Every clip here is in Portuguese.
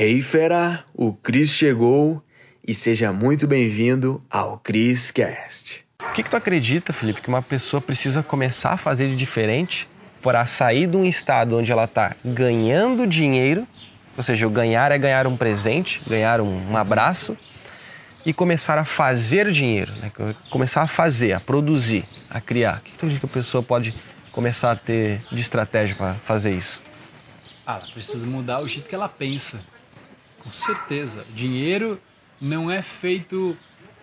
Hey fera, o Cris chegou e seja muito bem-vindo ao Cris Cast. O que, que tu acredita, Felipe, que uma pessoa precisa começar a fazer de diferente para sair de um estado onde ela está ganhando dinheiro, ou seja, o ganhar é ganhar um presente, ganhar um, um abraço, e começar a fazer dinheiro, né? começar a fazer, a produzir, a criar. O que tu acredita que a pessoa pode começar a ter de estratégia para fazer isso? Ah, ela precisa mudar o jeito que ela pensa. Com certeza. Dinheiro não é feito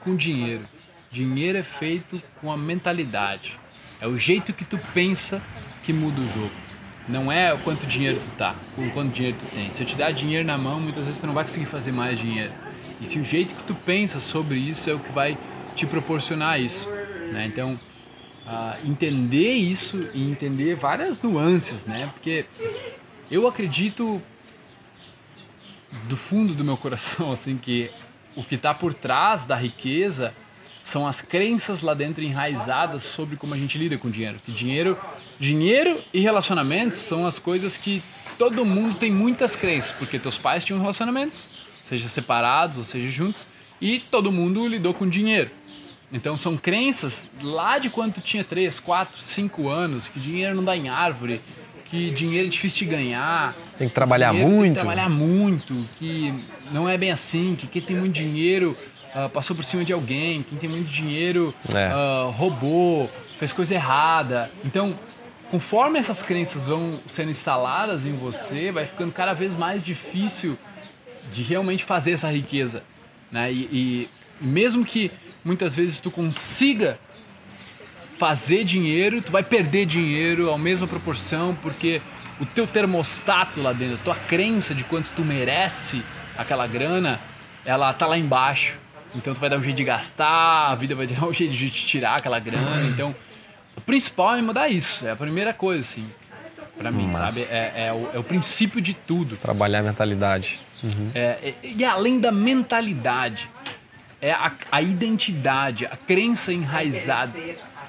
com dinheiro. Dinheiro é feito com a mentalidade. É o jeito que tu pensa que muda o jogo. Não é o quanto dinheiro tu tá, com quanto dinheiro tu tem. Se eu te dar dinheiro na mão, muitas vezes tu não vai conseguir fazer mais dinheiro. E se o jeito que tu pensa sobre isso é o que vai te proporcionar isso. Né? Então, uh, entender isso e entender várias nuances, né? Porque eu acredito do fundo do meu coração assim que o que está por trás da riqueza são as crenças lá dentro enraizadas sobre como a gente lida com dinheiro. Que dinheiro, dinheiro e relacionamentos são as coisas que todo mundo tem muitas crenças, porque teus pais tinham relacionamentos, seja separados ou seja juntos, e todo mundo lidou com dinheiro. Então são crenças lá de quando tu tinha 3, 4, 5 anos, que dinheiro não dá em árvore, que dinheiro é difícil de ganhar. Tem que trabalhar muito. Tem que trabalhar muito, que não é bem assim, que quem tem muito dinheiro uh, passou por cima de alguém, quem tem muito dinheiro é. uh, roubou, fez coisa errada. Então, conforme essas crenças vão sendo instaladas em você, vai ficando cada vez mais difícil de realmente fazer essa riqueza. Né? E, e mesmo que muitas vezes tu consiga fazer dinheiro, tu vai perder dinheiro à mesma proporção, porque o teu termostato lá dentro, a tua crença de quanto tu merece aquela grana, ela tá lá embaixo. Então tu vai dar um jeito de gastar, a vida vai dar um jeito de te tirar aquela grana. Então, o principal é mudar isso. É a primeira coisa, assim, para mim, sabe? É, é, o, é, o, princípio de tudo. Trabalhar a mentalidade. Uhum. É, e além da mentalidade, é a, a identidade, a crença enraizada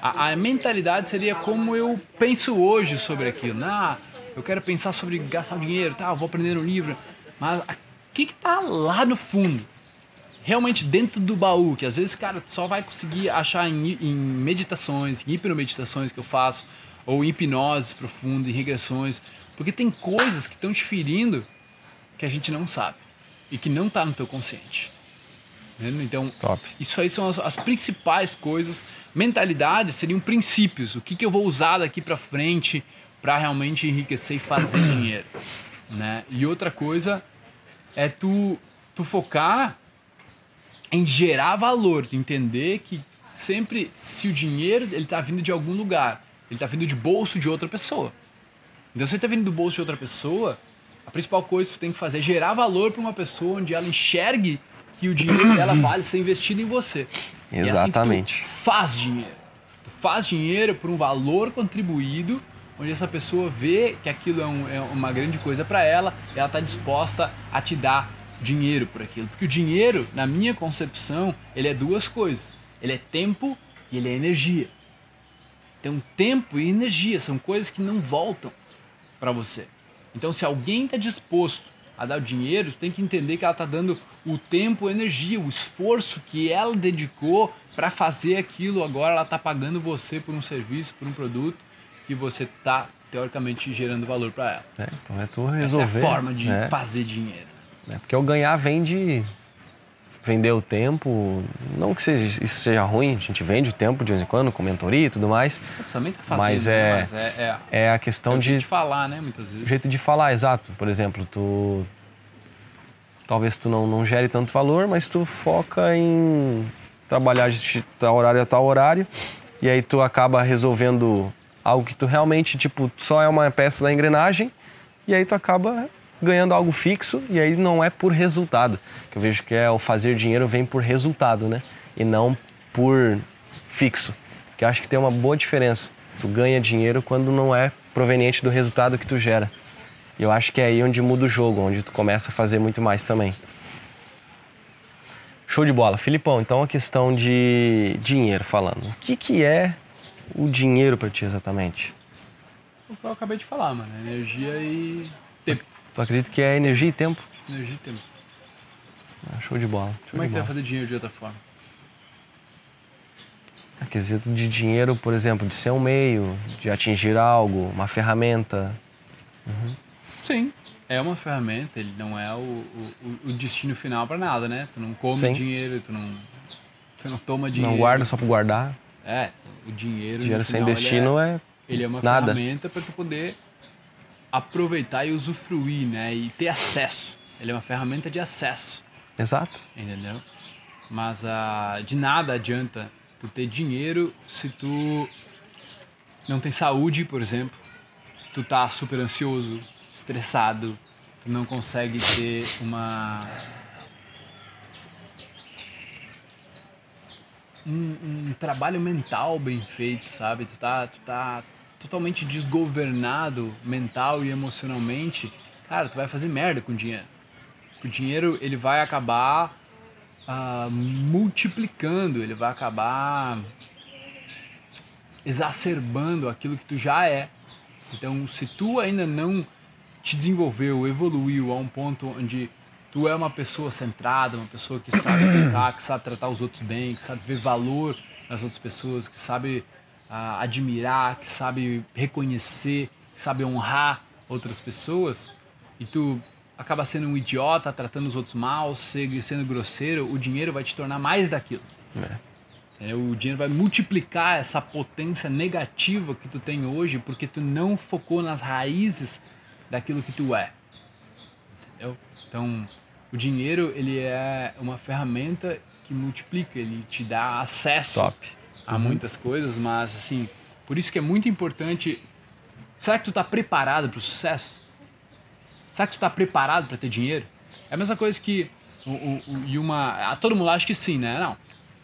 a, mentalidade seria como eu penso hoje sobre aquilo. Ah, eu quero pensar sobre gastar dinheiro, tá? vou aprender no livro. Mas o que está lá no fundo? Realmente dentro do baú, que às vezes, cara, só vai conseguir achar em, em meditações, em hipnomeditações que eu faço, ou em hipnoses profundas, em regressões, porque tem coisas que estão te ferindo que a gente não sabe e que não está no teu consciente. Então, Top. isso aí são as, as, principais coisas. Mentalidade seriam princípios. O que, que eu vou usar daqui para frente para realmente enriquecer e fazer dinheiro, né? E outra coisa é tu, tu focar em gerar valor, entender que sempre se o dinheiro ele tá vindo de algum lugar, ele tá vindo de bolso de outra pessoa. Então se ele tá vindo do bolso de outra pessoa, a principal coisa que tu tem que fazer é gerar valor para uma pessoa onde ela enxergue que o dinheiro dela vale ser investido em você. Exatamente. É assim faz dinheiro. Tu faz dinheiro por um valor contribuído, onde essa pessoa vê que aquilo é, um, é uma grande coisa para ela, e ela está disposta a te dar dinheiro por aquilo. Porque o dinheiro, na minha concepção, ele é duas coisas. Ele é tempo e ele é energia. Então, tempo e energia são coisas que não voltam para você. Então, se alguém está disposto a dar o dinheiro, tem que entender que ela está dando o tempo, a energia, o esforço que ela dedicou para fazer aquilo. Agora ela está pagando você por um serviço, por um produto que você está teoricamente gerando valor para ela. É, então é tu resolver. Essa é a forma de é. fazer dinheiro. É porque o ganhar vem de vender o tempo, não que seja, isso seja ruim, a gente vende o tempo de vez em quando com mentoria e tudo mais. Também tá fazendo, mas é, mas é, é, é, a questão é de, de falar, né, muitas vezes. O jeito de falar, exato. Por exemplo, tu talvez tu não, não gere tanto valor, mas tu foca em trabalhar de tal horário a tal horário e aí tu acaba resolvendo algo que tu realmente, tipo, só é uma peça da engrenagem e aí tu acaba ganhando algo fixo e aí não é por resultado. Que eu vejo que é o fazer dinheiro vem por resultado, né? E não por fixo. Que acho que tem uma boa diferença. Tu ganha dinheiro quando não é proveniente do resultado que tu gera. E eu acho que é aí onde muda o jogo, onde tu começa a fazer muito mais também. Show de bola. Filipão, então a questão de dinheiro falando. O que, que é o dinheiro para ti exatamente? O que eu acabei de falar, mano. Energia e tempo. Tu acredita que é energia e tempo? Energia e tempo. Ah, show de bola. Show Como é que tu vai bola. fazer dinheiro de outra forma? A quesito de dinheiro, por exemplo, de ser um meio, de atingir algo, uma ferramenta. Sim. É uma ferramenta, ele não é o, o, o destino final pra nada, né? Tu não come Sim. dinheiro, tu não, tu não toma dinheiro. Não guarda só por guardar. É, o dinheiro. Dinheiro sem final, destino ele é, é. ele é uma nada. ferramenta para tu poder aproveitar e usufruir, né? E ter acesso. Ele é uma ferramenta de acesso, Exato. entendeu? Mas ah, de nada adianta tu ter dinheiro se tu não tem saúde, por exemplo. Se tu tá super ansioso, estressado, tu não consegue ter uma um, um trabalho mental bem feito, sabe? Tu tá, tu tá totalmente desgovernado mental e emocionalmente, cara, tu vai fazer merda com o dinheiro. O dinheiro ele vai acabar ah, multiplicando, ele vai acabar exacerbando aquilo que tu já é. Então, se tu ainda não te desenvolveu, evoluiu a um ponto onde tu é uma pessoa centrada, uma pessoa que sabe tratar, que sabe tratar os outros bem, que sabe ver valor nas outras pessoas, que sabe ah, admirar, que sabe reconhecer, que sabe honrar outras pessoas, e tu acaba sendo um idiota, tratando os outros mal, se- sendo grosseiro, o dinheiro vai te tornar mais daquilo. É, o dinheiro vai multiplicar essa potência negativa que tu tem hoje porque tu não focou nas raízes daquilo que tu é. Entendeu? Então, o dinheiro ele é uma ferramenta que multiplica, ele te dá acesso Top. A muitas coisas, mas assim, por isso que é muito importante. Será que tu tá preparado para o sucesso? Será que tu tá preparado para ter dinheiro? É a mesma coisa que o, o, o- e uma, a todo mundo acha que sim, né? Não.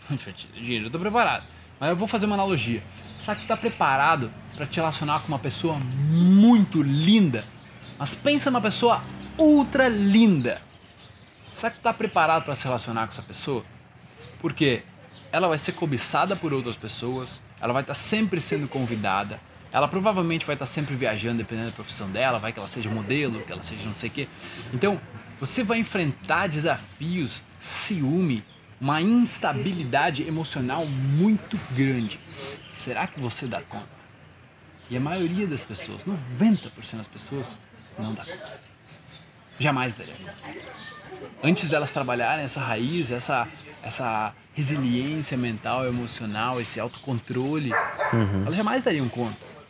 dinheiro, eu tô preparado. Mas eu vou fazer uma analogia. Será que tu tá preparado para te relacionar com uma pessoa muito linda? Mas pensa numa pessoa ultra linda. Será que tu tá preparado para se relacionar com essa pessoa? Porque ela vai ser cobiçada por outras pessoas, ela vai estar sempre sendo convidada, ela provavelmente vai estar sempre viajando, dependendo da profissão dela, vai que ela seja modelo, que ela seja não sei o quê. Então, você vai enfrentar desafios, ciúme, uma instabilidade emocional muito grande. Será que você dá conta? E a maioria das pessoas, 90% das pessoas, não dá conta. Jamais daria conta antes delas trabalharem essa raiz, essa, essa resiliência mental, emocional, esse autocontrole, elas jamais dariam conta.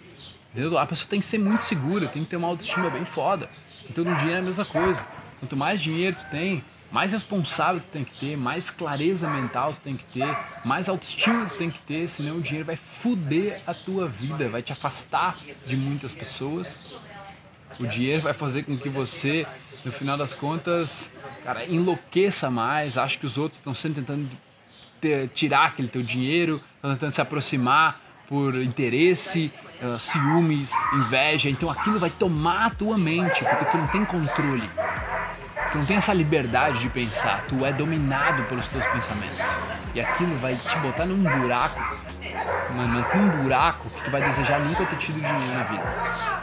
Entendeu? A pessoa tem que ser muito segura, tem que ter uma autoestima bem foda. Então no dinheiro é a mesma coisa. Quanto mais dinheiro tu tem, mais responsável tu tem que ter, mais clareza mental tu tem que ter, mais autoestima tu tem que ter, senão o dinheiro vai fuder a tua vida, vai te afastar de muitas pessoas o dinheiro vai fazer com que você, no final das contas, cara, enlouqueça mais. Acho que os outros estão sempre tentando ter- tirar aquele teu dinheiro, estão tentando se aproximar por interesse, eh, ciúmes, inveja. Então aquilo vai tomar a tua mente, porque tu não tem controle. Tu não tem essa liberdade de pensar. Tu é dominado pelos teus pensamentos. E aquilo vai te botar num buraco, mano, mas num buraco que tu vai desejar nunca ter tido dinheiro na vida.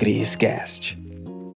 Criscast.